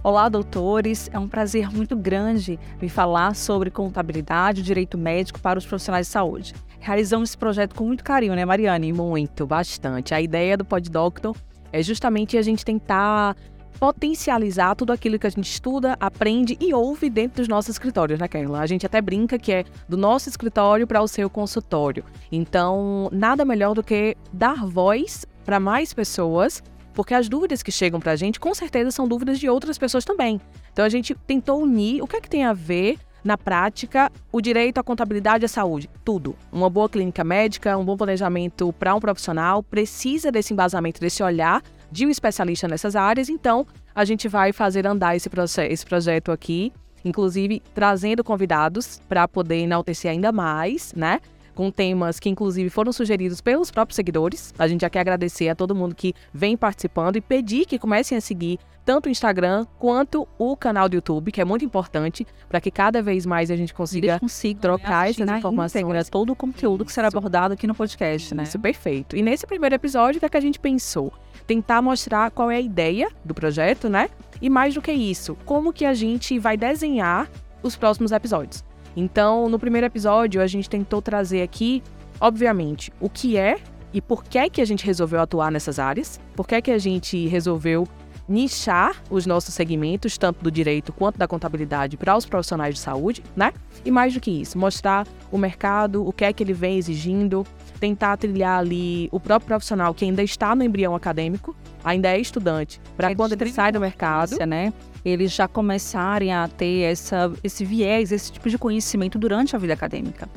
Olá, doutores. É um prazer muito grande me falar sobre contabilidade e direito médico para os profissionais de saúde. Realizamos esse projeto com muito carinho, né, Mariane? Muito, bastante. A ideia do PodDoctor é justamente a gente tentar potencializar tudo aquilo que a gente estuda, aprende e ouve dentro dos nossos escritórios, né, Carla? A gente até brinca que é do nosso escritório para o seu consultório. Então, nada melhor do que dar voz para mais pessoas porque as dúvidas que chegam para a gente, com certeza, são dúvidas de outras pessoas também. Então a gente tentou unir o que é que tem a ver na prática, o direito à contabilidade e à saúde. Tudo. Uma boa clínica médica, um bom planejamento para um profissional precisa desse embasamento, desse olhar de um especialista nessas áreas. Então, a gente vai fazer andar esse, esse projeto aqui, inclusive trazendo convidados para poder enaltecer ainda mais, né? Com temas que inclusive foram sugeridos pelos próprios seguidores. A gente já quer agradecer a todo mundo que vem participando e pedir que comecem a seguir tanto o Instagram quanto o canal do YouTube, que é muito importante para que cada vez mais a gente consiga, consiga trocar essas informações. todo o conteúdo que será abordado aqui no podcast, né? Isso, perfeito. E nesse primeiro episódio, o que, é que a gente pensou? Tentar mostrar qual é a ideia do projeto, né? E mais do que isso, como que a gente vai desenhar os próximos episódios. Então, no primeiro episódio, a gente tentou trazer aqui, obviamente, o que é e por que é que a gente resolveu atuar nessas áreas, por que é que a gente resolveu nichar os nossos segmentos, tanto do direito quanto da contabilidade, para os profissionais de saúde, né? E mais do que isso, mostrar o mercado, o que é que ele vem exigindo, tentar trilhar ali o próprio profissional que ainda está no embrião acadêmico, ainda é estudante, para quando ele sai do mercado, né? eles já começarem a ter essa, esse viés, esse tipo de conhecimento durante a vida acadêmica.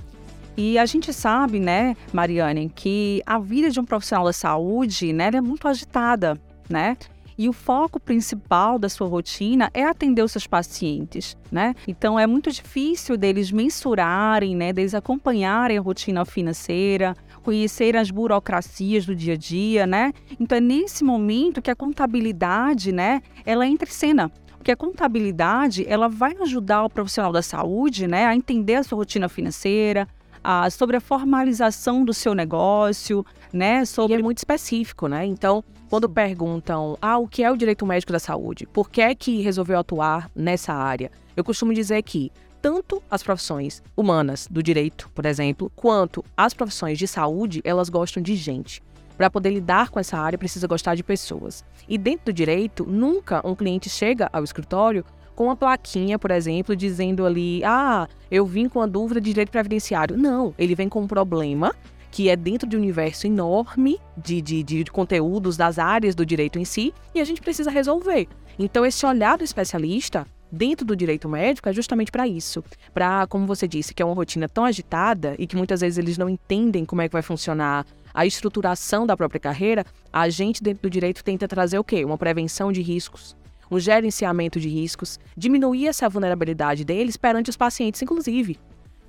E a gente sabe, né, Mariane, que a vida de um profissional da saúde, né, é muito agitada, né? E o foco principal da sua rotina é atender os seus pacientes, né? Então é muito difícil deles mensurarem, né, deles acompanharem a rotina financeira, conhecer as burocracias do dia a dia, né? Então é nesse momento que a contabilidade, né, ela entra em cena. Porque a contabilidade, ela vai ajudar o profissional da saúde, né, a entender a sua rotina financeira, a, sobre a formalização do seu negócio, né, sobre... E é muito específico, né? Então, quando perguntam, ah, o que é o direito médico da saúde? Por que é que resolveu atuar nessa área? Eu costumo dizer que tanto as profissões humanas do direito, por exemplo, quanto as profissões de saúde, elas gostam de gente. Para poder lidar com essa área, precisa gostar de pessoas. E dentro do direito, nunca um cliente chega ao escritório com uma plaquinha, por exemplo, dizendo ali: ah, eu vim com a dúvida de direito previdenciário. Não, ele vem com um problema que é dentro de um universo enorme de, de, de, conteúdos das áreas do direito em si e a gente precisa resolver. Então, esse olhar do especialista dentro do direito médico é justamente para isso. Para, como você disse, que é uma rotina tão agitada e que muitas vezes eles não entendem como é que vai funcionar a estruturação da própria carreira, a gente dentro do direito tenta trazer o quê? Uma prevenção de riscos, um gerenciamento de riscos, diminuir essa vulnerabilidade deles perante os pacientes, inclusive.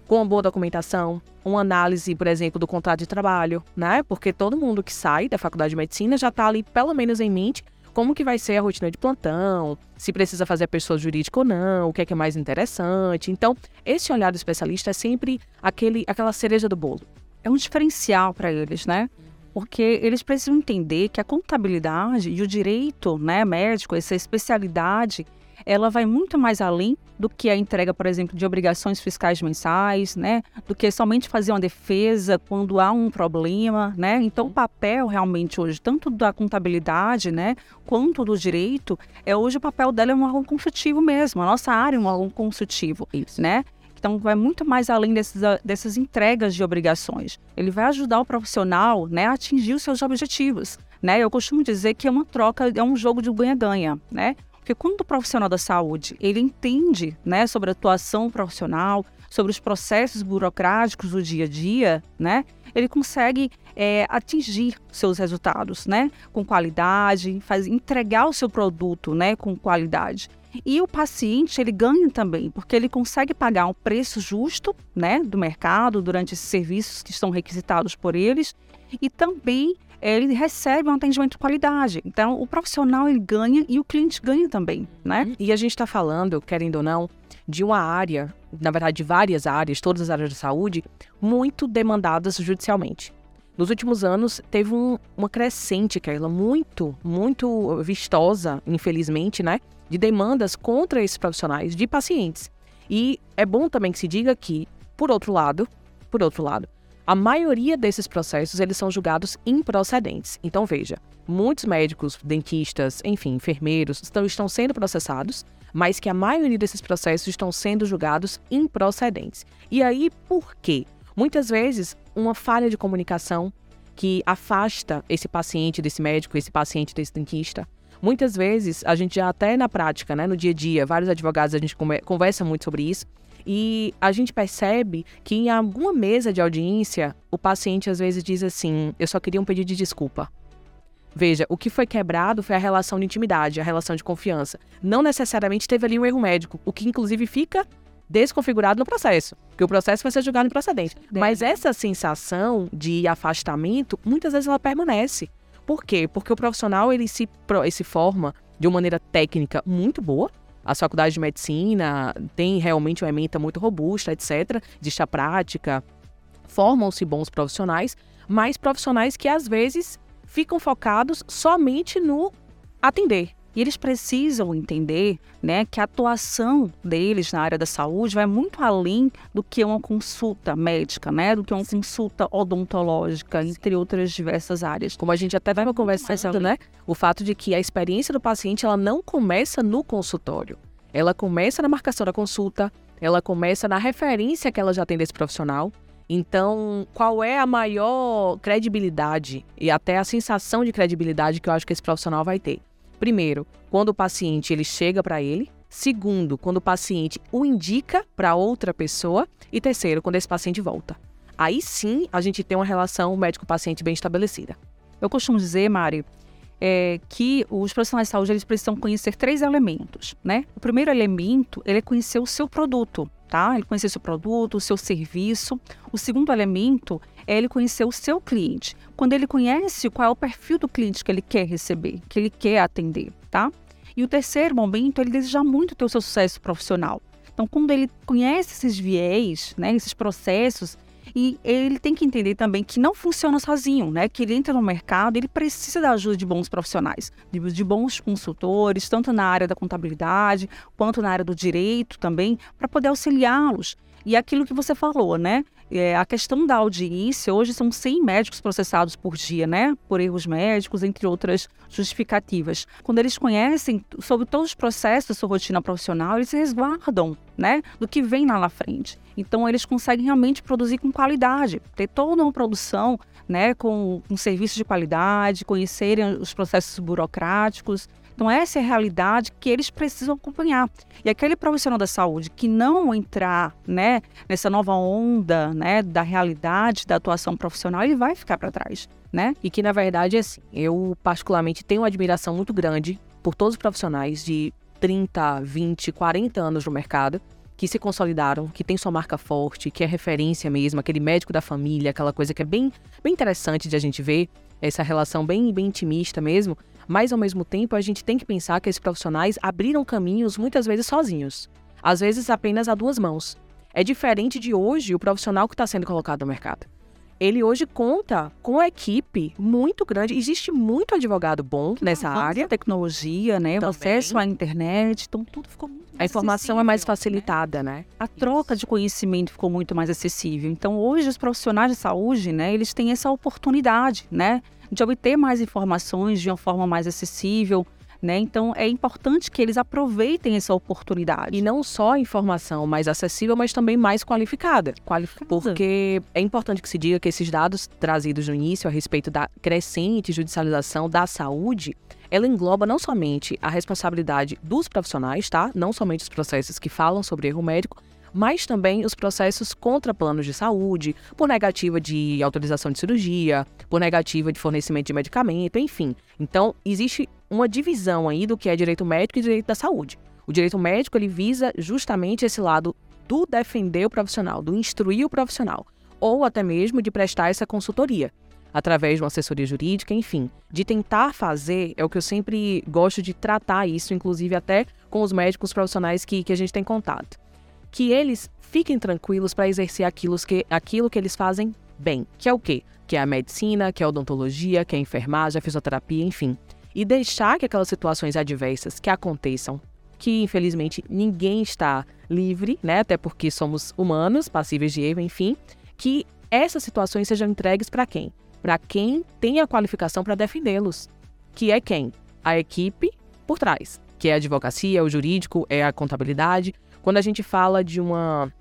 Com uma boa documentação, uma análise, por exemplo, do contrato de trabalho, né? Porque todo mundo que sai da faculdade de medicina já está ali, pelo menos em mente, como que vai ser a rotina de plantão, se precisa fazer a pessoa jurídica ou não, o que é que é mais interessante. Então, esse olhar do especialista é sempre aquele, aquela cereja do bolo é um diferencial para eles, né? Porque eles precisam entender que a contabilidade e o direito né, médico, essa especialidade, ela vai muito mais além do que a entrega, por exemplo, de obrigações fiscais mensais, né? Do que somente fazer uma defesa quando há um problema, né? Então, o papel realmente hoje, tanto da contabilidade, né, quanto do direito, é hoje o papel dela é um órgão consultivo mesmo. A nossa área é um órgão consultivo, Isso. né? Então, vai muito mais além desses, dessas entregas de obrigações. Ele vai ajudar o profissional né, a atingir os seus objetivos. Né? Eu costumo dizer que é uma troca, é um jogo de ganha-ganha. Né? Porque quando o profissional da saúde ele entende né, sobre a atuação profissional, sobre os processos burocráticos do dia a dia, né, ele consegue é, atingir seus resultados, né, com qualidade, faz, entregar o seu produto, né, com qualidade. E o paciente, ele ganha também, porque ele consegue pagar um preço justo, né, do mercado durante esses serviços que estão requisitados por eles e também ele recebe um atendimento de qualidade. Então, o profissional ele ganha e o cliente ganha também, né? Uhum. E a gente está falando, querendo ou não, de uma área, na verdade, de várias áreas, todas as áreas de saúde, muito demandadas judicialmente. nos últimos anos teve um, uma crescente, Keila, muito, muito vistosa, infelizmente, né? De demandas contra esses profissionais, de pacientes. E é bom também que se diga que, por outro lado, por outro lado, a maioria desses processos eles são julgados improcedentes. Então veja, muitos médicos, dentistas, enfim, enfermeiros estão, estão sendo processados, mas que a maioria desses processos estão sendo julgados improcedentes. E aí por quê? Muitas vezes, uma falha de comunicação que afasta esse paciente desse médico, esse paciente desse dentista. Muitas vezes, a gente já até na prática, né, no dia a dia, vários advogados a gente conversa muito sobre isso, e a gente percebe que em alguma mesa de audiência, o paciente às vezes diz assim: Eu só queria um pedido de desculpa. Veja, o que foi quebrado foi a relação de intimidade, a relação de confiança. Não necessariamente teve ali um erro médico, o que inclusive fica desconfigurado no processo, porque o processo vai ser julgado procedente. Mas essa sensação de afastamento, muitas vezes ela permanece. Por quê? Porque o profissional ele se, ele se forma de uma maneira técnica muito boa. As faculdades de medicina têm realmente uma ementa muito robusta, etc. Existe a prática, formam-se bons profissionais, mas profissionais que às vezes ficam focados somente no atender, e eles precisam entender né, que a atuação deles na área da saúde vai muito além do que uma consulta médica, né, do que uma consulta odontológica, entre outras diversas áreas. Como a gente até estava conversando, né, o fato de que a experiência do paciente ela não começa no consultório. Ela começa na marcação da consulta, ela começa na referência que ela já tem desse profissional. Então, qual é a maior credibilidade e até a sensação de credibilidade que eu acho que esse profissional vai ter? Primeiro, quando o paciente ele chega para ele. Segundo, quando o paciente o indica para outra pessoa. E terceiro, quando esse paciente volta. Aí sim a gente tem uma relação médico-paciente bem estabelecida. Eu costumo dizer, Mari, é, que os profissionais de saúde eles precisam conhecer três elementos, né? O primeiro elemento ele é conhecer o seu produto, tá? Ele conhecer seu produto, o seu serviço. O segundo elemento é ele conhecer o seu cliente. Quando ele conhece qual é o perfil do cliente que ele quer receber, que ele quer atender, tá? E o terceiro momento, ele deseja muito ter o seu sucesso profissional. Então, quando ele conhece esses viés, né, esses processos, e ele tem que entender também que não funciona sozinho, né? Que ele entra no mercado, ele precisa da ajuda de bons profissionais, de, bons consultores, tanto na área da contabilidade quanto na área do direito também, para poder auxiliá-los. E aquilo que você falou, né? É, a questão da audiência, hoje são 100 médicos processados por dia, né? Por erros médicos, entre outras justificativas. Quando eles conhecem sobre todos os processos sua rotina profissional, eles se resguardam, né? Do que vem lá na frente. Então, eles conseguem realmente produzir com qualidade, ter toda uma produção, né? Com, com serviços de qualidade, conhecerem os processos burocráticos então, essa é a realidade que eles precisam acompanhar. E aquele profissional da saúde que não entrar né, nessa nova onda né, da realidade da atuação profissional, ele vai ficar para trás. Né? E que, na verdade, é assim, eu particularmente tenho uma admiração muito grande por todos os profissionais de 30, 20, 40 anos no mercado que se consolidaram, que tem sua marca forte, que é referência mesmo, aquele médico da família, aquela coisa que é bem, bem interessante de a gente ver, essa relação bem, bem intimista mesmo, mas ao mesmo tempo a gente tem que pensar que esses profissionais abriram caminhos muitas vezes sozinhos, às vezes apenas a duas mãos. É diferente de hoje o profissional que está sendo colocado no mercado. Ele hoje conta com uma equipe muito grande. Existe muito advogado bom nessa área. tecnologia, né? Também. O acesso à internet, então tudo ficou muito A informação é mais facilitada, né? né? A troca de conhecimento ficou muito mais acessível. Então, hoje, os profissionais de saúde, né? Eles têm essa oportunidade, né? de obter mais informações de uma forma mais acessível. Né? Então é importante que eles aproveitem essa oportunidade. E não só a informação mais acessível, mas também mais qualificada. Qualificada. Porque é importante que se diga que esses dados trazidos no início a respeito da crescente judicialização da saúde, ela engloba não somente a responsabilidade dos profissionais, tá? Não somente os processos que falam sobre erro médico, mas também os processos contra planos de saúde, por negativa de autorização de cirurgia, por negativa de fornecimento de medicamento, enfim. Então, existe uma divisão aí do que é direito médico e direito da saúde. O direito médico ele visa justamente esse lado do defender o profissional, do instruir o profissional, ou até mesmo de prestar essa consultoria através de uma assessoria jurídica, enfim, de tentar fazer, é o que eu sempre gosto de tratar isso, inclusive até com os médicos profissionais que, que a gente tem contato que eles fiquem tranquilos para exercer aquilo que, aquilo que eles fazem bem, que é o quê? Que é a medicina, que é a odontologia, que é a enfermagem, a fisioterapia, enfim. E deixar que aquelas situações adversas que aconteçam, que infelizmente ninguém está livre, né? Até porque somos humanos, passíveis de erro, enfim, que essas situações sejam entregues para quem? Para quem tem a qualificação para defendê-los. Que é quem? A equipe por trás, que é a advocacia, o jurídico, é a contabilidade. Quando a gente fala de uma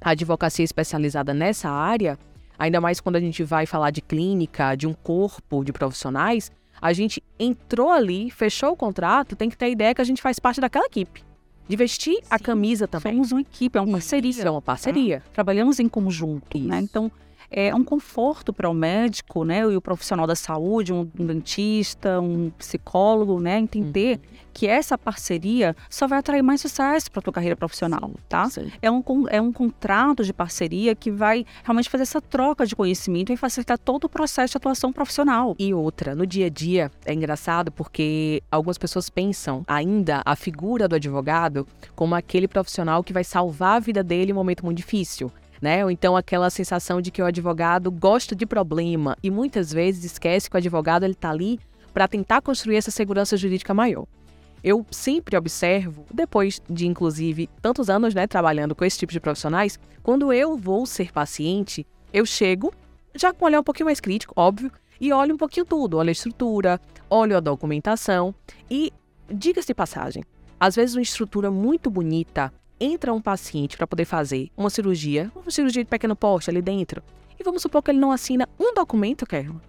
advocacia especializada nessa área, ainda mais quando a gente vai falar de clínica, de um corpo de profissionais, a gente entrou ali, fechou o contrato, tem que ter a ideia que a gente faz parte daquela equipe. De vestir Sim, a camisa também. Somos uma equipe, é uma parceria. é uma parceria. Tá? Trabalhamos em conjunto? Isso. né? Então, é um conforto para o médico, né, e o profissional da saúde, um, um dentista, um psicólogo, né, entender uhum. que essa parceria só vai atrair mais sucesso para a tua carreira profissional, tá? Sim. É um é um contrato de parceria que vai realmente fazer essa troca de conhecimento e facilitar todo o processo de atuação profissional. E outra, no dia a dia é engraçado porque algumas pessoas pensam ainda a figura do advogado como aquele profissional que vai salvar a vida dele em um momento muito difícil né? Ou então aquela sensação de que o advogado gosta de problema e muitas vezes esquece que o advogado ele está ali para tentar construir essa segurança jurídica maior. Eu sempre observo, depois de inclusive tantos anos né, trabalhando com esse tipo de profissionais, quando eu vou ser paciente, eu chego já com um olhar um pouquinho mais crítico, óbvio, e olho um pouquinho tudo, olho a estrutura, olho a documentação e, diga-se de passagem, às vezes uma estrutura muito bonita, entra um paciente para poder fazer uma cirurgia, uma cirurgia de pequeno porte ali dentro, e vamos supor que ele não assina um documento, Kerma.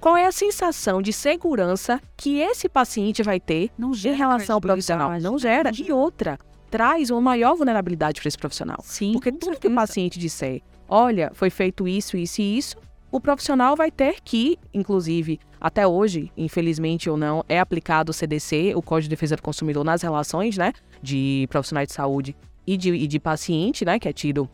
Qual é a sensação de segurança que esse paciente vai ter em relação ao profissional? Não gera. E outra, traz uma maior vulnerabilidade para esse profissional. Sim, Porque tudo que o paciente disser, olha, foi feito isso, isso e isso, o profissional vai ter que, inclusive, até hoje, infelizmente ou não, é aplicado o CDC, o Código de Defesa do Consumidor, nas relações, né, de profissionais de saúde e de, e de paciente, né, que é tido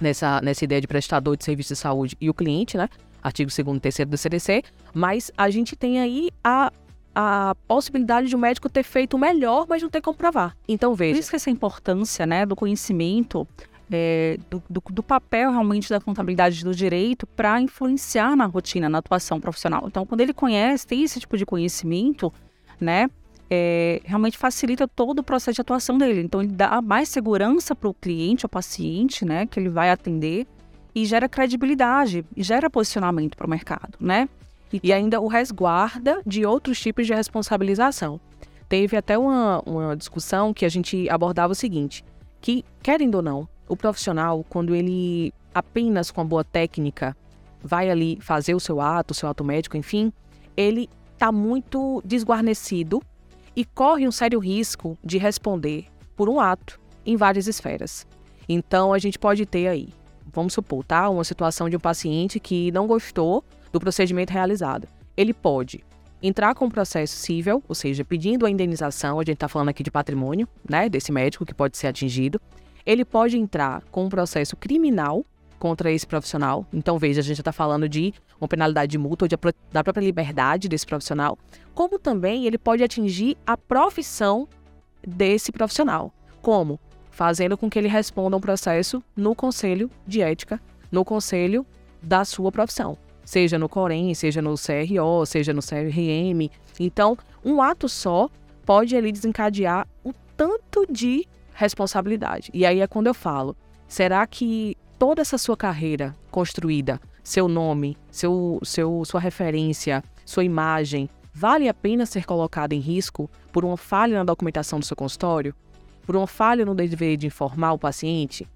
nessa, nessa ideia de prestador de serviço de saúde e o cliente, né, artigo 2 e 3 do CDC, mas a gente tem aí a, a possibilidade de um médico ter feito melhor, mas não ter como provar. Então, veja. Por isso que essa importância, né, do conhecimento, é, do, do, do, papel realmente da contabilidade do direito para influenciar na rotina, na atuação profissional. Então, quando ele conhece, tem esse tipo de conhecimento, né, é, realmente facilita todo o processo de atuação dele. Então, ele dá mais segurança para o cliente, ao paciente, né, que ele vai atender, e gera credibilidade, e gera posicionamento para o mercado, né? E, e ainda o resguarda de outros tipos de responsabilização. Teve até uma, uma discussão que a gente abordava o seguinte, que, querendo ou não, o profissional, quando ele apenas com a boa técnica vai ali fazer o seu ato, o seu ato médico, enfim, ele está muito desguarnecido e corre um sério risco de responder por um ato em várias esferas. Então a gente pode ter aí, vamos supor, tá, uma situação de um paciente que não gostou do procedimento realizado. Ele pode entrar com um processo civil, ou seja, pedindo a indenização, a gente está falando aqui de patrimônio, né, desse médico que pode ser atingido. Ele pode entrar com um processo criminal contra esse profissional. Então, veja, a gente está falando de uma penalidade de multa ou de, da própria liberdade desse profissional, como também ele pode atingir a profissão desse profissional. Como? Fazendo com que ele responda um processo no conselho de ética, no conselho da sua profissão. Seja no Corém, seja no CRO, seja no CRM. Então, um ato só pode ali desencadear o tanto de responsabilidade. E aí é quando eu falo, será que toda essa sua carreira construída, seu nome, seu, seu, sua referência, sua imagem, vale a pena ser colocada em risco por uma falha na documentação do seu consultório? Por uma falha no dever de informar o paciente?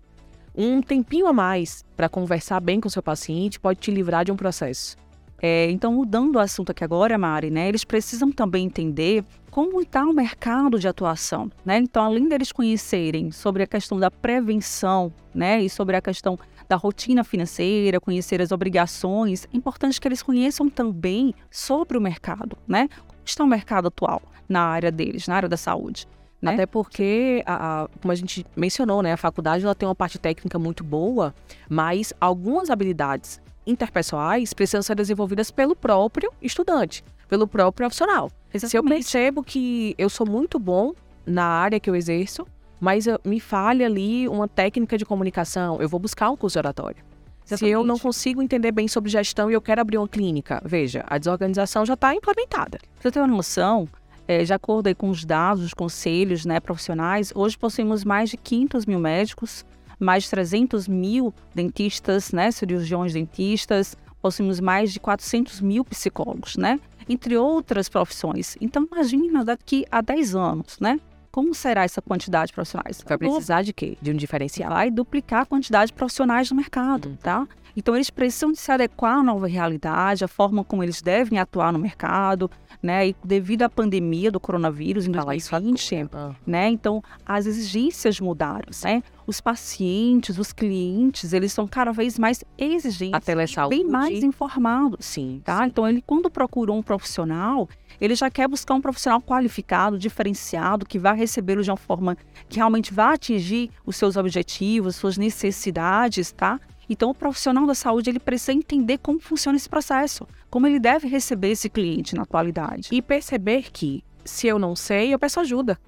Um tempinho a mais para conversar bem com seu paciente pode te livrar de um processo. É, então, mudando o assunto aqui agora, Mari, né, eles precisam também entender como está o mercado de atuação. Né? Então, além deles conhecerem sobre a questão da prevenção né, e sobre a questão da rotina financeira, conhecer as obrigações, é importante que eles conheçam também sobre o mercado. Né? Como está o mercado atual na área deles, na área da saúde. Né? Até porque, a, a, como a gente mencionou, né, a faculdade ela tem uma parte técnica muito boa, mas algumas habilidades interpessoais precisam ser desenvolvidas pelo próprio estudante, pelo próprio profissional. Exatamente. Se eu percebo que eu sou muito bom na área que eu exerço, mas me falha ali uma técnica de comunicação, eu vou buscar um curso de oratória. Se eu não consigo entender bem sobre gestão e eu quero abrir uma clínica, veja, a desorganização já está implementada. Pra você ter uma noção, é, de acordo aí com os dados dos conselhos né, profissionais, hoje possuímos mais de 500 mil médicos, mais de 300 mil dentistas, né, cirurgiões dentistas, possuímos mais de 400 mil psicólogos, né, entre outras profissões. Então, imagina daqui a 10 anos, né? Como será essa quantidade de profissionais? Vai precisar de quê? De um diferencial? Vai duplicar a quantidade de profissionais no mercado, Hum. tá? Então, eles precisam se adequar à nova realidade, à forma como eles devem atuar no mercado, né? E devido à pandemia do coronavírus em Falar isso 2020, agora. né? Então, as exigências mudaram, né? Os pacientes, os clientes, eles são cada vez mais exigentes, A telesaúde. bem mais informados, Sim, tá? Então, ele quando procura um profissional, ele já quer buscar um profissional qualificado, diferenciado, que vai recebê-lo de uma forma que realmente vai atingir os seus objetivos, suas necessidades, tá? Então, o profissional da saúde, ele precisa entender como funciona esse processo, como ele deve receber esse cliente na atualidade. E perceber que, se eu não sei, eu peço ajuda.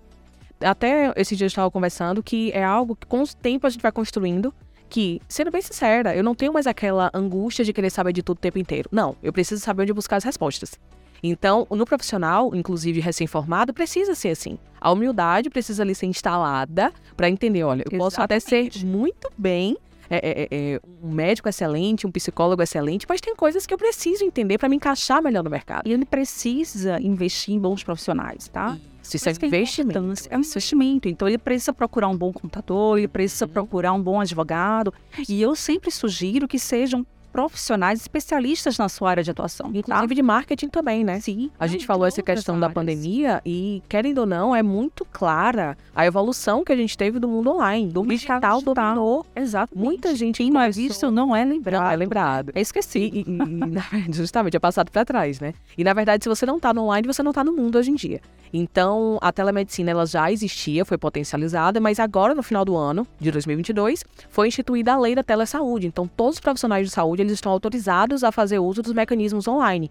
Até esse dia eu estava conversando que é algo que com o tempo a gente vai construindo. Que, sendo bem sincera, eu não tenho mais aquela angústia de querer saber de tudo o tempo inteiro. Não, eu preciso saber onde buscar as respostas. Então, no profissional, inclusive recém-formado, precisa ser assim. A humildade precisa ali ser instalada para entender, olha, eu posso até ser Exatamente. muito bem é, é, é, um médico excelente, um psicólogo excelente, mas tem coisas que eu preciso entender para me encaixar melhor no mercado. E ele precisa investir em bons profissionais, tá? Se isso é isso a investimento. É um investimento. Então, ele precisa procurar um bom contador, ele precisa procurar um bom advogado. E eu sempre sugiro que sejam profissionais especialistas na sua área de atuação. tá? Inclusive de marketing também, né? Sim. A gente falou essa questão da áreas. pandemia e, querendo ou não, é muito clara a evolução que a gente teve do mundo online, do digital digital. dominou. Exato. Muita gente Quem não é visto não é lembrado. Não, é lembrado. É esquecido. E, e- na verdade, justamente, é passado para trás, né? E na verdade, se você não tá no online, você não tá no mundo hoje em dia. Então, a telemedicina ela já existia, foi potencializada, mas agora, no final do ano de 2022, foi instituída a lei da telesaúde. Então, todos os profissionais de saúde eles estão autorizados a fazer uso dos mecanismos online.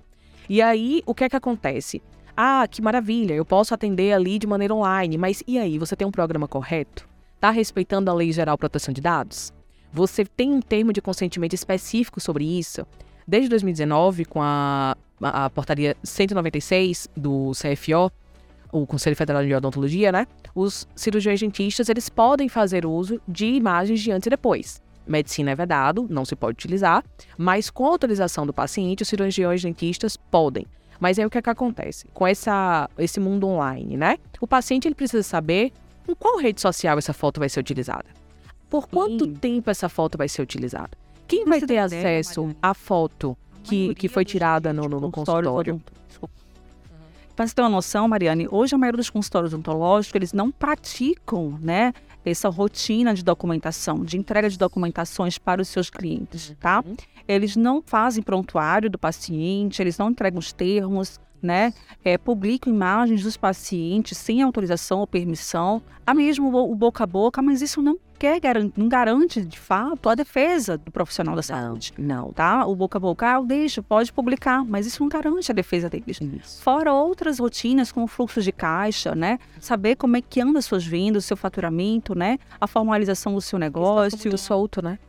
E aí, o que é que acontece? Ah, que maravilha, eu posso atender ali de maneira online, mas e aí, você tem um programa correto? Tá respeitando a Lei Geral de Proteção de Dados? Você tem um termo de consentimento específico sobre isso? Desde 2019, com a, a, a portaria 196 do CFO, o Conselho Federal de Odontologia, né? Os cirurgiões dentistas, eles podem fazer uso de imagens de antes e depois. Medicina é vedado, não se pode utilizar, mas com autorização do paciente, os cirurgiões dentistas podem. Mas aí o que é que acontece? Com essa, esse mundo online, né? O paciente ele precisa saber em qual rede social essa foto vai ser utilizada. Por quanto Sim. tempo essa foto vai ser utilizada? Quem vai ter ideia, acesso à foto que, que foi tirada no, no, no consultório? Desculpa. Para você ter uma noção, Mariane, hoje a maioria dos consultórios odontológicos, eles não praticam, né, essa rotina de documentação, de entrega de documentações para os seus clientes, tá? Uhum. Eles não fazem prontuário do paciente, eles não entregam os termos, né? É, publicam imagens dos pacientes sem autorização ou permissão, há mesmo o, boca a boca, mas isso não quer garan- não garante de fato a defesa do profissional da saúde, Não. tá? O boca a boca, ah, eu deixo, pode publicar, mas isso não garante a defesa deles. Isso. Fora outras rotinas, como fluxo de caixa, né? Saber como é que anda as suas vendas, o seu faturamento, né? A formalização do seu negócio. Muito solto, né?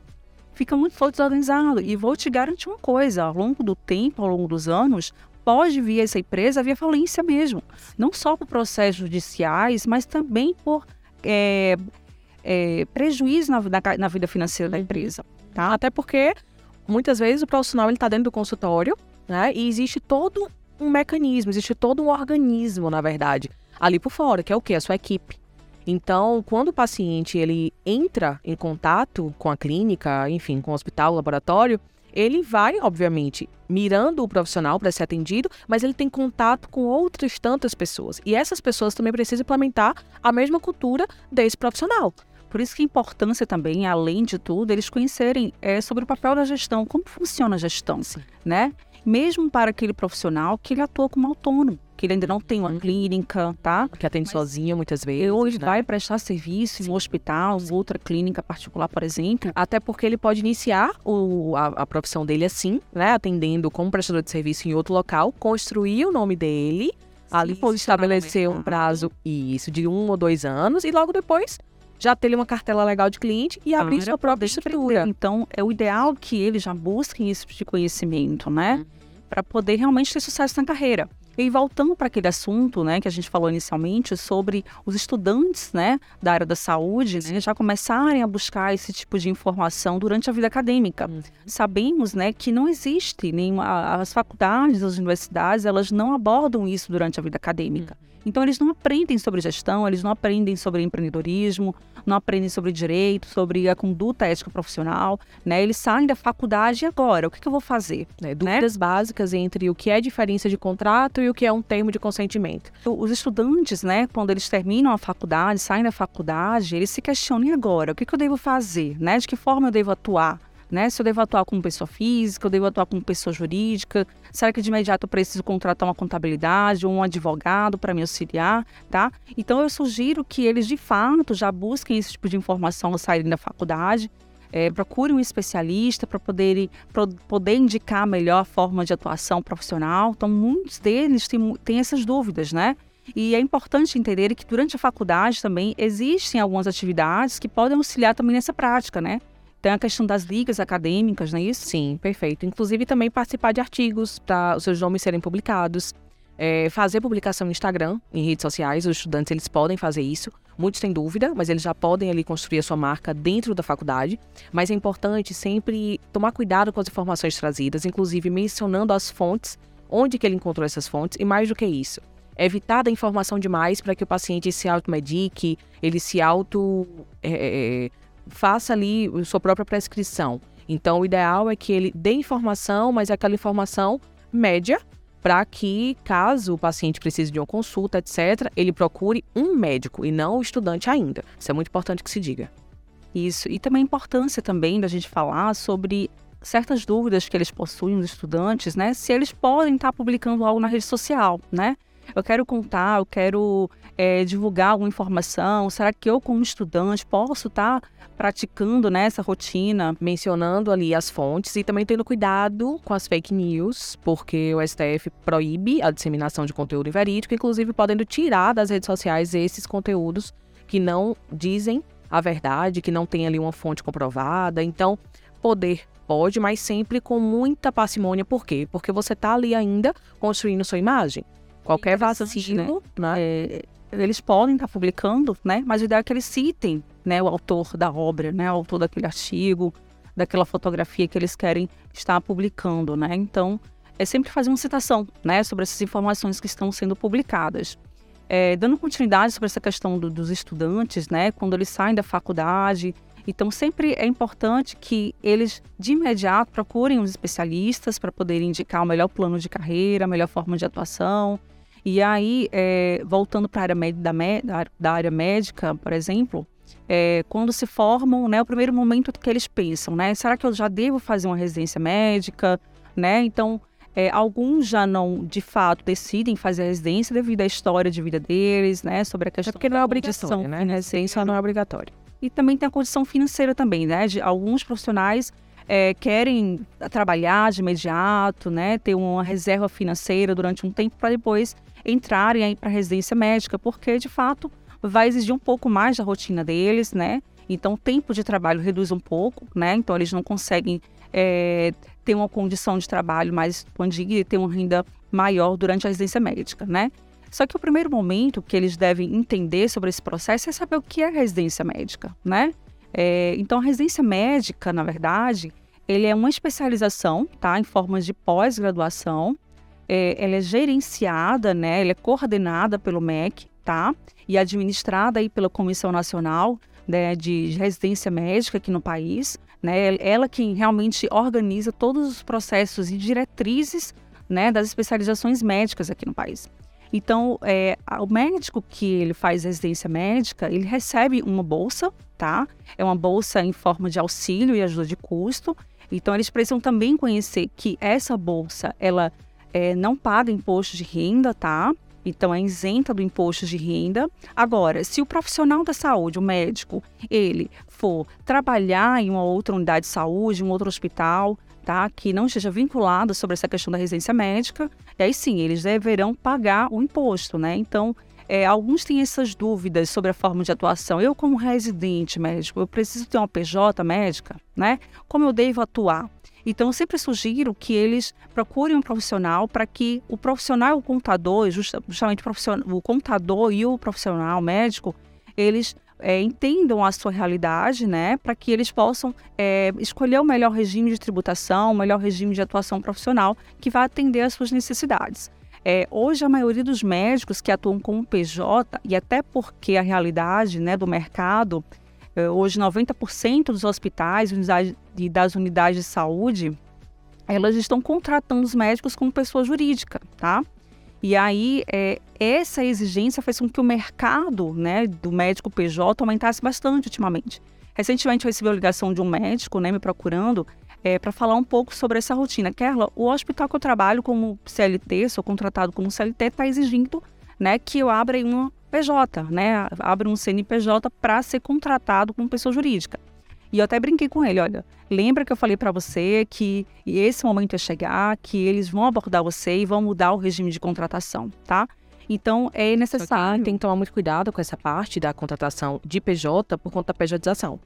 Fica muito desorganizado. E vou te garantir uma coisa: ao longo do tempo, ao longo dos anos, pode vir essa empresa via falência mesmo. Não só por processos judiciais, mas também por é, é, prejuízo na, na- na vida financeira da Uhum. empresa. Tá? Até porque muitas vezes o profissional está dentro do consultório, né? E existe todo um mecanismo, existe todo um organismo, na verdade, ali por fora, que é o quê? A sua equipe. Então, quando o paciente ele entra em contato com a clínica, enfim, com o hospital, o laboratório, ele vai, obviamente, mirando o profissional para ser atendido, mas ele tem contato com outras tantas pessoas. E essas pessoas também precisam implementar a mesma cultura desse profissional. Por isso que a importância também, além de tudo, eles conhecerem é, sobre o papel da gestão, como funciona a gestão, Sim. né? Mesmo para aquele profissional que ele atua como autônomo, que ele ainda não tem uma Uhum. clínica, tá? Que atende Mas sozinho muitas vezes. Hoje né? vai prestar serviço em um hospital, em outra clínica particular, por exemplo. Até porque ele pode iniciar o- a, a profissão dele assim, né? Atendendo como prestador de serviço em outro local, construir o nome dele, ali pode tornar estabelecer um prazo, isso, de um ou dois anos, e logo depois já ter uma cartela legal de cliente e abrir sua própria estrutura. Então, é o ideal que eles já busquem esse tipo de conhecimento, né? Uhum. Para poder realmente ter sucesso na carreira. E voltando para aquele assunto, né, que a gente falou inicialmente sobre os estudantes, né, da área da saúde, né, já começarem a buscar esse tipo de informação durante a vida acadêmica. Uhum. Sabemos, né, que não existe nenhuma as faculdades, as universidades, elas não abordam isso durante a vida acadêmica. Uhum. Então, eles não aprendem sobre gestão, eles não aprendem sobre empreendedorismo, não aprendem sobre direito, sobre a conduta ética profissional, né? Eles saem da faculdade e agora, o que, que eu vou fazer? É, né? Dúvidas né? básicas entre o que é diferença de contrato e o que é um termo de consentimento. Os estudantes, né, quando eles terminam a faculdade, saem da faculdade, eles se questionam, e agora? O que, que eu devo fazer? Né? De que forma eu devo atuar? Né? Se eu devo atuar como pessoa física, eu devo atuar como pessoa jurídica, será que de imediato eu preciso contratar uma contabilidade ou um advogado para me auxiliar, tá? Então eu sugiro que eles de fato já busquem esse tipo de informação ao saírem da faculdade, é, um especialista para poder, poder indicar melhor a forma de atuação profissional. Então, muitos deles têm, têm essas dúvidas, né? E é importante entender que durante a faculdade também existem algumas atividades que podem auxiliar também nessa prática, né? Tem a questão das ligas acadêmicas, não é isso? Sim, perfeito. Inclusive também participar de artigos para os seus nomes serem publicados. É, fazer publicação no Instagram, em redes sociais, os estudantes eles podem fazer isso. Muitos têm dúvida, mas eles já podem ali construir a sua marca dentro da faculdade. Mas é importante sempre tomar cuidado com as informações trazidas, inclusive mencionando as fontes, onde que ele encontrou essas fontes e mais do que isso, evitar da informação demais para que o paciente se automedique, ele se auto é, é faça ali sua própria prescrição. Então, o ideal é que ele dê informação, mas aquela informação média, para que, caso o paciente precise de uma consulta, etc., ele procure um médico e não o estudante ainda. Isso é muito importante que se diga. Isso. E também a importância também da gente falar sobre certas dúvidas que eles possuem, os estudantes, né? Se eles podem estar publicando algo na rede social, né? Eu quero contar, eu quero é, divulgar alguma informação. Será que eu, como estudante, posso estar tá praticando né, rotina? Mencionando ali as fontes e também tendo cuidado com as fake news, porque o STF proíbe a disseminação de conteúdo inverídico, inclusive podendo tirar das redes sociais esses conteúdos que não dizem a verdade, que não tem ali uma fonte comprovada. Então, poder pode, mas sempre com muita parcimônia. Por quê? Porque você está ali ainda construindo sua imagem. Qualquer vacilo, né? né? É, eles podem estar tá publicando, né? Mas o ideal é que eles citem, né, o autor da obra, né, o autor daquele artigo, daquela fotografia que eles querem estar publicando, né? Então, é sempre fazer uma citação, né, sobre essas informações que estão sendo publicadas. É, dando continuidade sobre essa questão do, dos estudantes, né, quando eles saem da faculdade, então sempre é importante que eles de imediato procurem os especialistas para poderem indicar o melhor plano de carreira, a melhor forma de atuação, e aí, é, voltando para a área da, da, área médica, por exemplo, é, quando se formam, né, o primeiro momento que eles pensam, né, será que eu já devo fazer uma residência médica, né? Então, é, alguns já não, de fato, decidem fazer a residência devido à história de vida deles, né, sobre a questão. É porque não é obrigatório, né? Residência não é obrigatória. E também tem a condição financeira também, né? De alguns profissionais é, querem trabalhar de imediato, né? Ter uma reserva financeira durante um tempo para depois entrarem para a residência médica, porque de fato vai exigir um pouco mais da rotina deles, né? Então o tempo de trabalho reduz um pouco, né? Então eles não conseguem é, ter uma condição de trabalho mais expandida e ter uma renda maior durante a residência médica, né? Só que o primeiro momento que eles devem entender sobre esse processo é saber o que é residência médica, né? É, então a residência médica, na verdade, ele é uma especialização, tá? Em formas de pós-graduação é, ela é gerenciada, né, ela é coordenada pelo MEC, tá? E administrada aí pela Comissão Nacional né, de Residência Médica aqui no país, né? Ela quem realmente organiza todos os processos e diretrizes, né, das especializações médicas aqui no país. Então, é, o médico que ele faz residência médica, ele recebe uma bolsa, tá? É uma bolsa em forma de auxílio e ajuda de custo. Então, eles precisam também conhecer que essa bolsa, ela é, não paga imposto de renda, tá? Então é isenta do imposto de renda. Agora, se o profissional da saúde, o médico, ele for trabalhar em uma outra unidade de saúde, um outro hospital, tá, que não esteja vinculado sobre essa questão da residência médica, aí sim eles deverão pagar o imposto, né? Então é, alguns têm essas dúvidas sobre a forma de atuação. Eu, como residente médico, eu preciso ter uma PJ médica, né? Como eu devo atuar? Então, eu sempre sugiro que eles procurem um profissional para que o profissional, o contador, justamente o contador e o profissional médico, eles é, entendam a sua realidade, né, para que eles possam é, escolher o melhor regime de tributação, o melhor regime de atuação profissional que vai atender às suas necessidades. É, hoje, a maioria dos médicos que atuam com PJ, e até porque a realidade né, do mercado, hoje 90% dos hospitais e das unidades de saúde, elas estão contratando os médicos como pessoa jurídica, tá? E aí, é, essa exigência fez com que o mercado né, do médico PJ aumentasse bastante ultimamente. Recentemente, eu recebi a ligação de um médico né, me procurando é, para falar um pouco sobre essa rotina. Kerla, o hospital que eu trabalho como CLT, sou contratado como CLT, está exigindo né, que eu abra uma PJ, né, abra um CNPJ para ser contratado como pessoa jurídica. E eu até brinquei com ele, olha, lembra que eu falei para você que esse momento é chegar, que eles vão abordar você e vão mudar o regime de contratação, tá? Então é necessário. Tem que tomar muito cuidado com essa parte da contratação de PJ por conta da pejotização.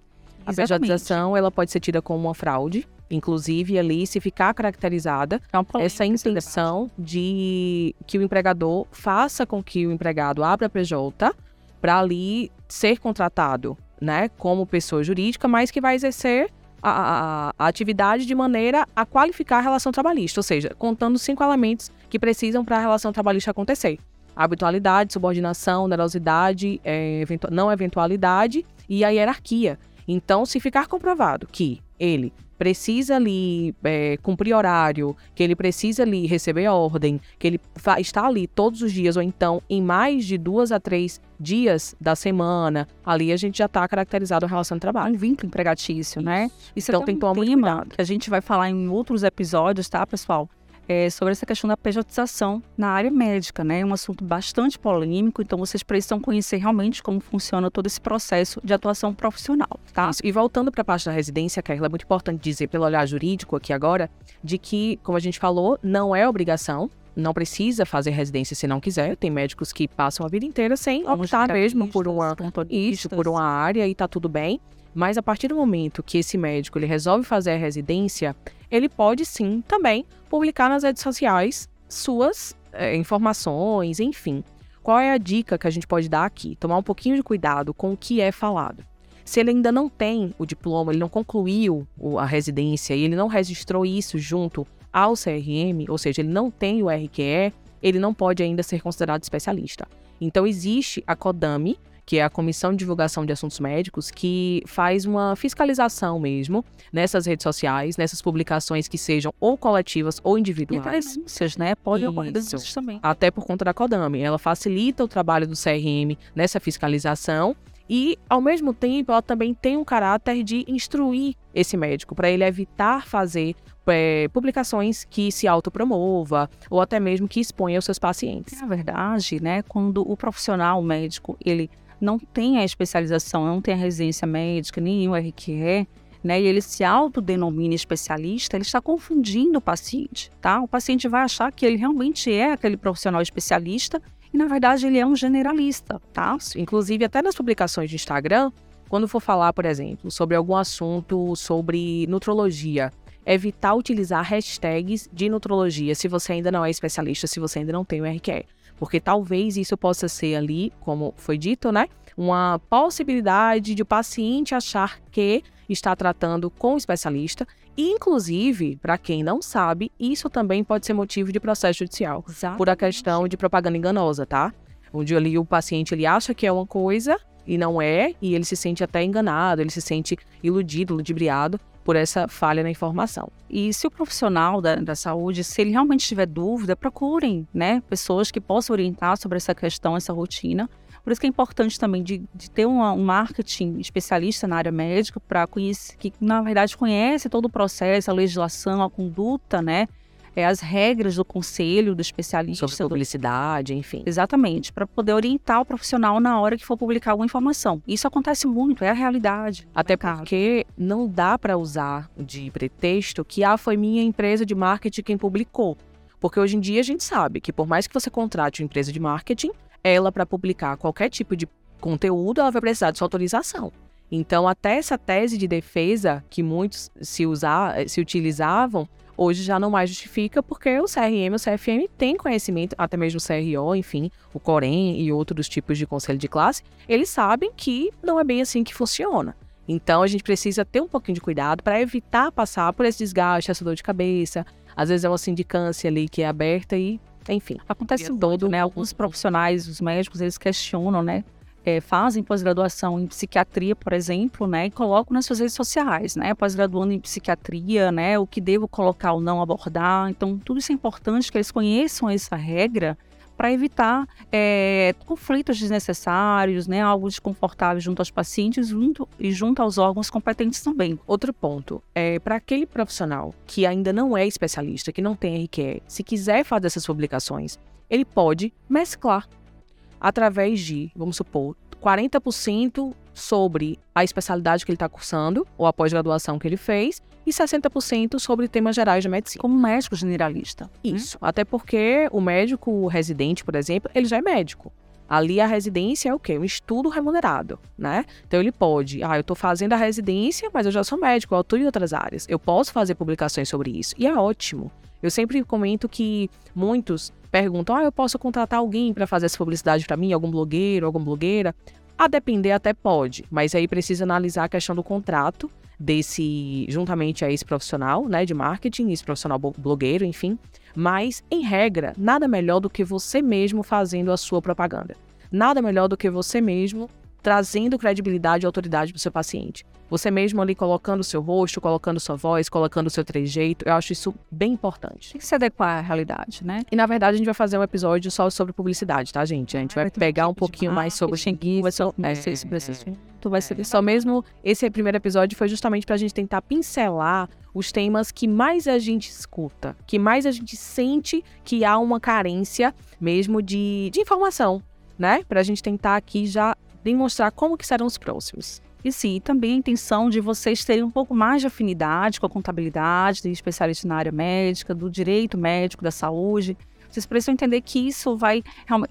A pejotização ela pode ser tida como uma fraude, inclusive ali se ficar caracterizada é essa intenção de que o empregador faça com que o empregado abra a PJ para ali ser contratado, né, como pessoa jurídica, mas que vai exercer a, a, a, atividade de maneira a qualificar a relação trabalhista, ou seja, contando cinco elementos que precisam para a relação trabalhista acontecer: habitualidade, subordinação, onerosidade, é, eventu não eventualidade e a hierarquia. Então, se ficar comprovado que ele precisa ali é, cumprir horário, que ele precisa ali receber ordem, que ele está ali todos os dias, ou então em mais de duas a três dias da semana, ali a gente já está caracterizado a relação de trabalho. Um vínculo empregatício, né? Isso então tem que tomar muito cuidado. Que a gente vai falar em outros episódios, tá, pessoal? É, sobre essa questão da pejotização na área médica, né? É um assunto bastante polêmico, então vocês precisam conhecer realmente como funciona todo esse processo de atuação profissional, tá? E voltando para a parte da residência, Carla, é muito importante dizer, pelo olhar jurídico aqui agora, de que, como a gente falou, não é obrigação não precisa fazer residência se não quiser. Tem médicos que passam a vida inteira sem optar mesmo por uma isso, por uma área e tá tudo bem. Mas a partir do momento que esse médico ele resolve fazer a residência, ele pode sim também publicar nas redes sociais suas é, informações, enfim. Qual é a dica que a gente pode dar aqui? Tomar um pouquinho de cuidado com o que é falado. Se ele ainda não tem o diploma, ele não concluiu a residência e ele não registrou isso junto ao CRM, ou seja, ele não tem o RQE, ele não pode ainda ser considerado especialista. Então existe a CODAME, que é a Comissão de Divulgação de Assuntos Médicos, que faz uma fiscalização mesmo nessas redes sociais, nessas publicações que sejam ou coletivas ou individuais. E denúncias, né? Pode ocorrer denúncias também. Até por conta da CODAME. Ela facilita o trabalho do CRM nessa fiscalização e, ao mesmo tempo, ela também tem um caráter de instruir esse médico, para ele evitar fazer é, publicações que se autopromova ou até mesmo que exponha os seus pacientes. Na verdade, né, quando o profissional médico, ele não tem a especialização, não tem a residência médica, nem o RQE, né, e ele se autodenomina especialista, ele está confundindo o paciente, tá? O paciente vai achar que ele realmente é aquele profissional especialista e, na verdade, ele é um generalista, tá? Inclusive, até nas publicações de Instagram, quando for falar, por exemplo, sobre algum assunto sobre nutrologia, evitar utilizar hashtags de nutrologia se você ainda não é especialista, se você ainda não tem o RQE porque talvez isso possa ser ali, como foi dito, né, uma possibilidade de o paciente achar que está tratando com um especialista. Inclusive, para quem não sabe, isso também pode ser motivo de processo judicial, Exatamente. por a questão de propaganda enganosa, tá? Onde ali o paciente ele acha que é uma coisa e não é, e ele se sente até enganado, ele se sente iludido, ludibriado por essa falha na informação. E se o profissional da, da saúde, se ele realmente tiver dúvida, procurem né, pessoas que possam orientar sobre essa questão, essa rotina. Por isso que é importante também de, de ter uma, um marketing especialista na área médica para conhecer, que na verdade conhece todo o processo, a legislação, a conduta, né? é, as regras do conselho, do especialista. Sobre publicidade, enfim. Exatamente, para poder orientar o profissional na hora que for publicar alguma informação. Isso acontece muito, é a realidade. Até porque não dá para usar de pretexto que ah, foi minha empresa de marketing quem publicou. Porque hoje em dia a gente sabe que por mais que você contrate uma empresa de marketing, ela, para publicar qualquer tipo de conteúdo, ela vai precisar de sua autorização. Então, até essa tese de defesa que muitos se, usar, se utilizavam, hoje já não mais justifica, porque o CRM o CFM têm conhecimento, até mesmo o CRO, enfim, o COREM e outros tipos de conselho de classe, eles sabem que não é bem assim que funciona. Então, a gente precisa ter um pouquinho de cuidado para evitar passar por esse desgaste, essa dor de cabeça. Às vezes é uma sindicância ali que é aberta e, enfim. Acontece todo, né? Alguns profissionais, os médicos, eles questionam, né? é, fazem pós-graduação em psiquiatria, por exemplo, né, e colocam nas suas redes sociais, né, pós-graduando em psiquiatria, né, o que devo colocar ou não abordar. Então, tudo isso é importante que eles conheçam essa regra para evitar é, conflitos desnecessários, né, algo desconfortável junto aos pacientes junto, e junto aos órgãos competentes também. Outro ponto, é, para aquele profissional que ainda não é especialista, que não tem RQE, se quiser fazer essas publicações, ele pode mesclar através de, vamos supor, 40% sobre a especialidade que ele está cursando, ou a pós-graduação que ele fez, e 60% sobre temas gerais de medicina. Como médico generalista. Né? Isso. Até porque o médico residente, por exemplo, ele já é médico. Ali a residência é o quê? Um estudo remunerado, né? Então ele pode, ah, eu estou fazendo a residência, mas eu já sou médico, eu atuo em outras áreas. Eu posso fazer publicações sobre isso. E é ótimo. Eu sempre comento que muitos perguntam: ah, eu posso contratar alguém para fazer essa publicidade para mim, algum blogueiro, alguma blogueira? A depender até pode, mas aí precisa analisar a questão do contrato desse, juntamente a esse profissional, né, de marketing, esse profissional blogueiro, enfim. Mas, em regra, nada melhor do que você mesmo fazendo a sua propaganda. Nada melhor do que você mesmo trazendo credibilidade e autoridade para o seu paciente. Você mesmo ali colocando o seu rosto, colocando sua voz, colocando o seu trejeito, eu acho isso bem importante. Tem que se adequar à realidade, né? E na verdade a gente vai fazer um episódio só sobre publicidade, tá, gente? A gente vai pegar um pouquinho mais sobre Xengui, vai ser tu vai ser só mesmo esse primeiro episódio foi justamente para a gente tentar pincelar os temas que mais a gente escuta, que mais a gente sente que há uma carência mesmo de, de informação, né? Para a gente tentar aqui já demonstrar como que serão os próximos. E sim, também a intenção de vocês terem um pouco mais de afinidade com a contabilidade, de especialista na área médica, do direito médico, da saúde. Vocês precisam entender que isso vai,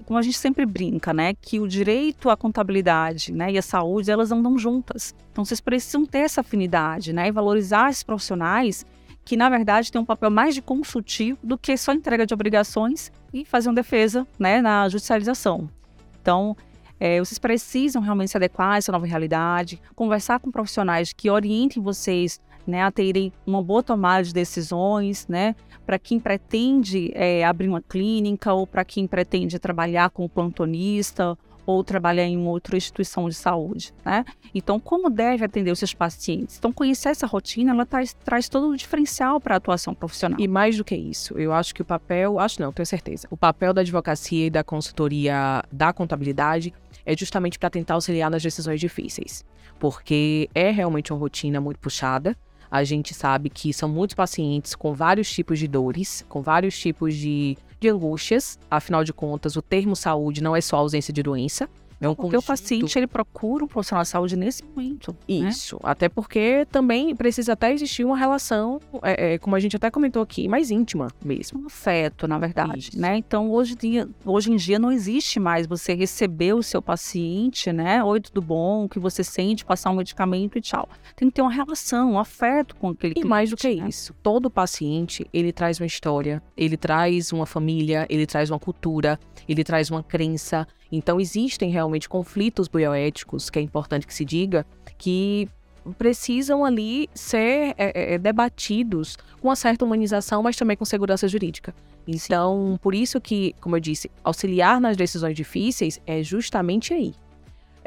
como a gente sempre brinca, né, que o direito à contabilidade, né, e a saúde, elas andam juntas. Então vocês precisam ter essa afinidade, né, e valorizar esses profissionais que na verdade têm um papel mais de consultivo do que só entrega de obrigações e fazer uma defesa, né, na judicialização. Então, é, vocês precisam realmente se adequar a essa nova realidade, conversar com profissionais que orientem vocês né, a terem uma boa tomada de decisões, né, para quem pretende é, abrir uma clínica ou para quem pretende trabalhar como plantonista ou trabalhar em outra instituição de saúde, né? Então, como deve atender os seus pacientes? Então, conhecer essa rotina, ela traz, traz todo o diferencial para a atuação profissional. E mais do que isso, eu acho que o papel, acho não, tenho certeza, o papel da advocacia e da consultoria da contabilidade é justamente para tentar auxiliar nas decisões difíceis, porque é realmente uma rotina muito puxada. A gente sabe que são muitos pacientes com vários tipos de dores, com vários tipos de, de angústias. Afinal de contas, o termo saúde não é só ausência de doença, é um porque conjunto... o paciente ele procura um profissional de saúde nesse momento. Né? Isso. Né? Até porque também precisa até existir uma relação, é, é, como a gente até comentou aqui, mais íntima mesmo. Um afeto, na verdade. Né? Então, hoje, dia, hoje em dia não existe mais você receber o seu paciente, né? Oi, tudo bom? O que você sente, passar um medicamento e tchau. Tem que ter uma relação, um afeto com aquele E cliente, mais do que né? isso, todo paciente, ele traz uma história, ele traz uma família, ele traz uma cultura, ele traz uma crença, então, existem realmente conflitos bioéticos, que é importante que se diga, que precisam ali ser é, é, debatidos com uma certa humanização, mas também com segurança jurídica. Então, por isso que, como eu disse, auxiliar nas decisões difíceis é justamente aí.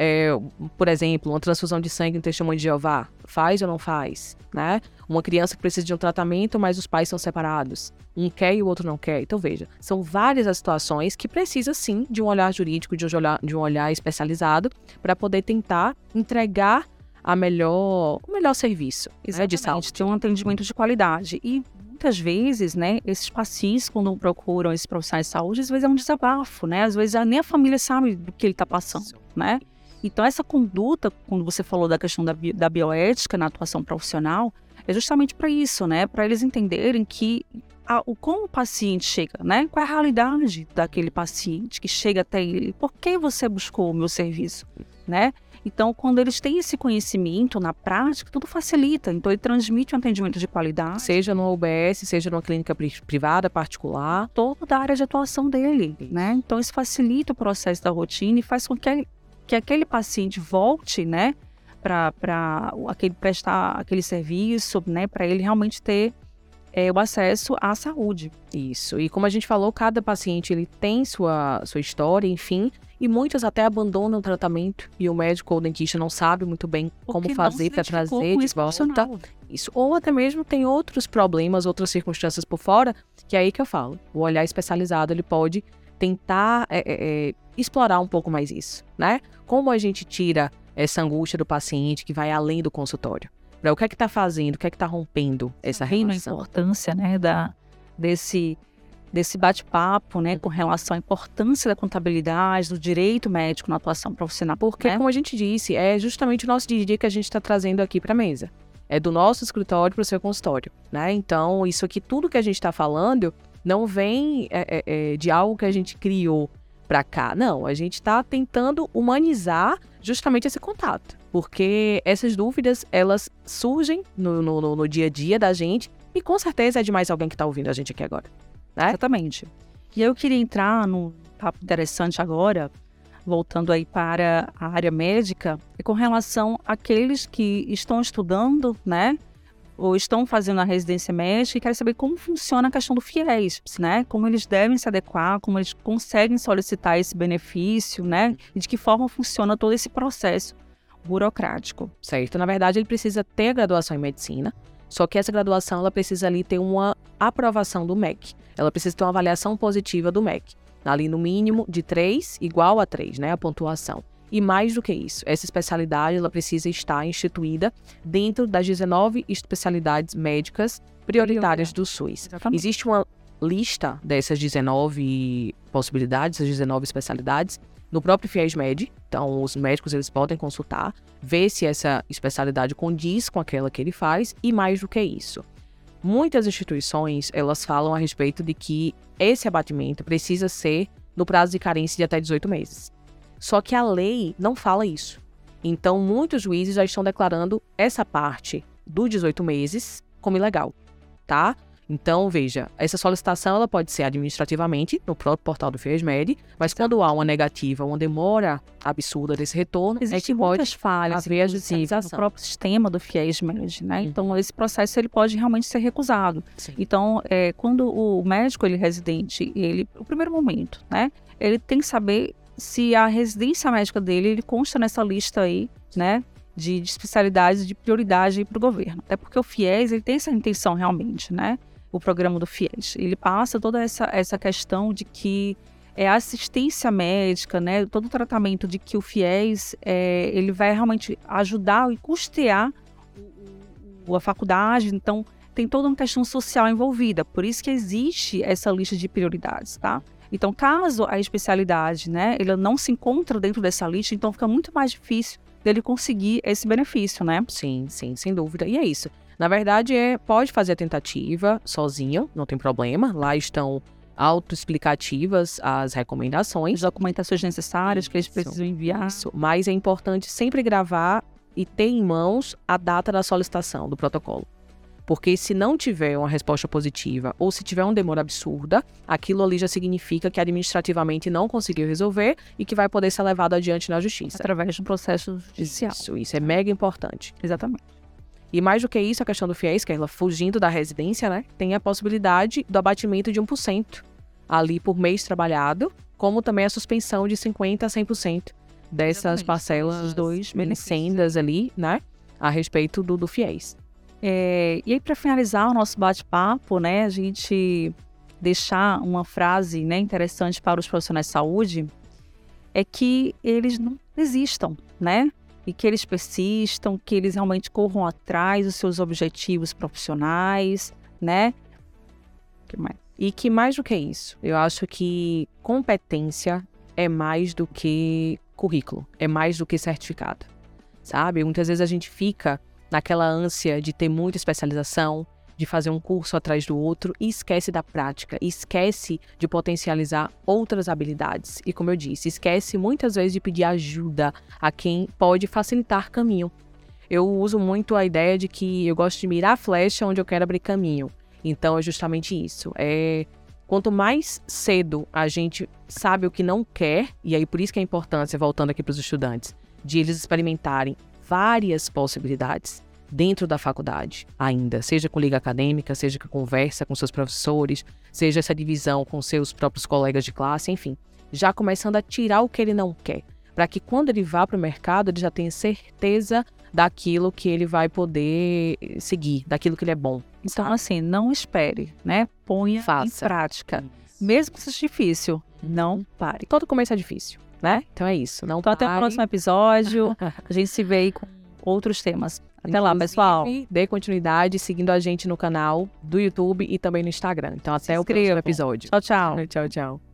É, por exemplo, uma transfusão de sangue no testemunho de Jeová, faz ou não faz, né? Uma criança que precisa de um tratamento, mas os pais são separados. Um quer e o outro não quer. Então, veja, são várias as situações que precisa sim de um olhar jurídico, de um olhar, de um olhar especializado, para poder tentar entregar a melhor, o melhor serviço né, de saúde. Ter um atendimento de qualidade. E muitas vezes, né, esses pacientes, quando procuram esses profissionais de saúde, às vezes é um desabafo, né? Às vezes nem a família sabe do que ele está passando, né? Então, essa conduta, quando você falou da questão da, bi da bioética na atuação profissional, é justamente para isso, né? Para eles entenderem que a, o como o paciente chega, né? Qual é a realidade daquele paciente que chega até ele? Por que você buscou o meu serviço, né? Então, quando eles têm esse conhecimento na prática, tudo facilita. Então, ele transmite um atendimento de qualidade. Seja no UBS, seja numa clínica privada, particular. Toda a área de atuação dele, né? Então, isso facilita o processo da rotina e faz com que, que aquele paciente volte, né? Para aquele prestar aquele serviço, né? Para ele realmente ter é, o acesso à saúde. Isso. E como a gente falou, cada paciente ele tem sua, sua história, enfim, e muitos até abandonam o tratamento e o médico ou o dentista não sabe muito bem Porque como fazer para trazer de volta. Isso. Ou até mesmo tem outros problemas, outras circunstâncias por fora, que é aí que eu falo. O olhar especializado ele pode tentar é, é, explorar um pouco mais isso, né? Como a gente tira essa angústia do paciente que vai além do consultório? O que é que está fazendo, o que é que está rompendo essa relação? A importância, né, da, desse desse bate-papo, né, com relação à importância da contabilidade, do direito médico na atuação profissional. Porque, né? como a gente disse, é justamente o nosso dia a dia que a gente está trazendo aqui para a mesa. É do nosso escritório para o seu consultório, né? Então, isso aqui, tudo que a gente está falando, não vem é, é, é, de algo que a gente criou para cá. Não, a gente está tentando humanizar justamente esse contato. Porque essas dúvidas, elas surgem no, no, no dia a dia da gente e com certeza é de mais alguém que está ouvindo a gente aqui agora né? Exatamente. E eu queria entrar num papo interessante agora, voltando aí para a área médica, e com relação àqueles que estão estudando, né? Ou estão fazendo a residência médica e querem saber como funciona a questão do FIES, né? Como eles devem se adequar, como eles conseguem solicitar esse benefício, né? E de que forma funciona todo esse processo burocrático. Certo. Na verdade, ele precisa ter a graduação em medicina, só que essa graduação ela precisa ali ter uma aprovação do MEC. Ela precisa ter uma avaliação positiva do MEC. Ali no mínimo de 3, igual a 3, né? A pontuação. E mais do que isso, essa especialidade ela precisa estar instituída dentro das 19 especialidades médicas prioritárias do SUS. Exatamente. Existe uma lista dessas 19 possibilidades, essas 19 especialidades, no próprio FIES-MED. Então, os médicos eles podem consultar, ver se essa especialidade condiz com aquela que ele faz e mais do que isso. Muitas instituições, elas falam a respeito de que esse abatimento precisa ser no prazo de carência de até 18 meses. Só que a lei não fala isso. Então, muitos juízes já estão declarando essa parte do 18 meses como ilegal, tá? Então, veja, essa solicitação ela pode ser administrativamente no próprio portal do FIESMED, mas quando há uma negativa, uma demora absurda desse retorno, Existem muitas falhas haver no próprio sistema do FIESMED, né? Uhum. Então, esse processo ele pode realmente ser recusado. Sim. Então, é, quando o médico ele é residente, ele, o primeiro momento, né? Ele tem que saber se a residência médica dele ele consta nessa lista aí, né? De, de especialidades de prioridade para o governo. Até porque o FIES ele tem essa intenção realmente, né? o programa do FIES. Ele passa toda essa, essa questão de que é assistência médica, né, todo o tratamento de que o FIES é, ele vai realmente ajudar e custear a faculdade. Então, tem toda uma questão social envolvida. Por isso que existe essa lista de prioridades, tá? Então, caso a especialidade, né, ele não se encontra dentro dessa lista, então fica muito mais difícil dele conseguir esse benefício, né? Sim, sim, sem dúvida. E é isso. Na verdade, é, pode fazer a tentativa sozinho, não tem problema. Lá estão autoexplicativas as recomendações. As documentações necessárias que eles precisam enviar. Isso. Mas é importante sempre gravar e ter em mãos a data da solicitação do protocolo. Porque se não tiver uma resposta positiva ou se tiver uma demora absurda, aquilo ali já significa que administrativamente não conseguiu resolver e que vai poder ser levado adiante na justiça. Através de um processo judicial. Isso, isso é mega importante. Exatamente. E mais do que isso, a questão do FIES, que é ela fugindo da residência, né? Tem a possibilidade do abatimento de 1% ali por mês trabalhado, como também a suspensão de 50% a 100% dessas Exatamente. parcelas Os dois merecendas ali, né? A respeito do, do FIES. É, e aí, para finalizar o nosso bate-papo, né? A gente deixar uma frase né, interessante para os profissionais de saúde é que eles não desistam, né? e que eles persistam, que eles realmente corram atrás dos seus objetivos profissionais, né? Que? E que mais do que isso, eu acho que competência é mais do que currículo, é mais do que certificado, sabe? Muitas vezes a gente fica naquela ânsia de ter muita especialização, de fazer um curso atrás do outro e esquece da prática, esquece de potencializar outras habilidades. E como eu disse, esquece muitas vezes de pedir ajuda a quem pode facilitar caminho. Eu uso muito a ideia de que eu gosto de mirar a flecha onde eu quero abrir caminho. Então é justamente isso. É quanto mais cedo a gente sabe o que não quer, e aí por isso que é a importância, voltando aqui para os estudantes, de eles experimentarem várias possibilidades dentro da faculdade ainda, seja com liga acadêmica, seja com conversa com seus professores, seja essa divisão com seus próprios colegas de classe, enfim, já começando a tirar o que ele não quer, para que quando ele vá para o mercado ele já tenha certeza daquilo que ele vai poder seguir, daquilo que ele é bom. Então, sabe? assim, não espere, né? Ponha Faça. em prática. Mesmo que seja difícil, não pare. Todo começo é difícil, né? Então é isso. Não então, pare. até o próximo episódio. a gente se vê aí com outros temas. Até Inclusive, lá, pessoal. Dê continuidade seguindo a gente no canal do YouTube e também no Instagram. Então, até o próximo episódio. Tchau, tchau. Tchau, tchau.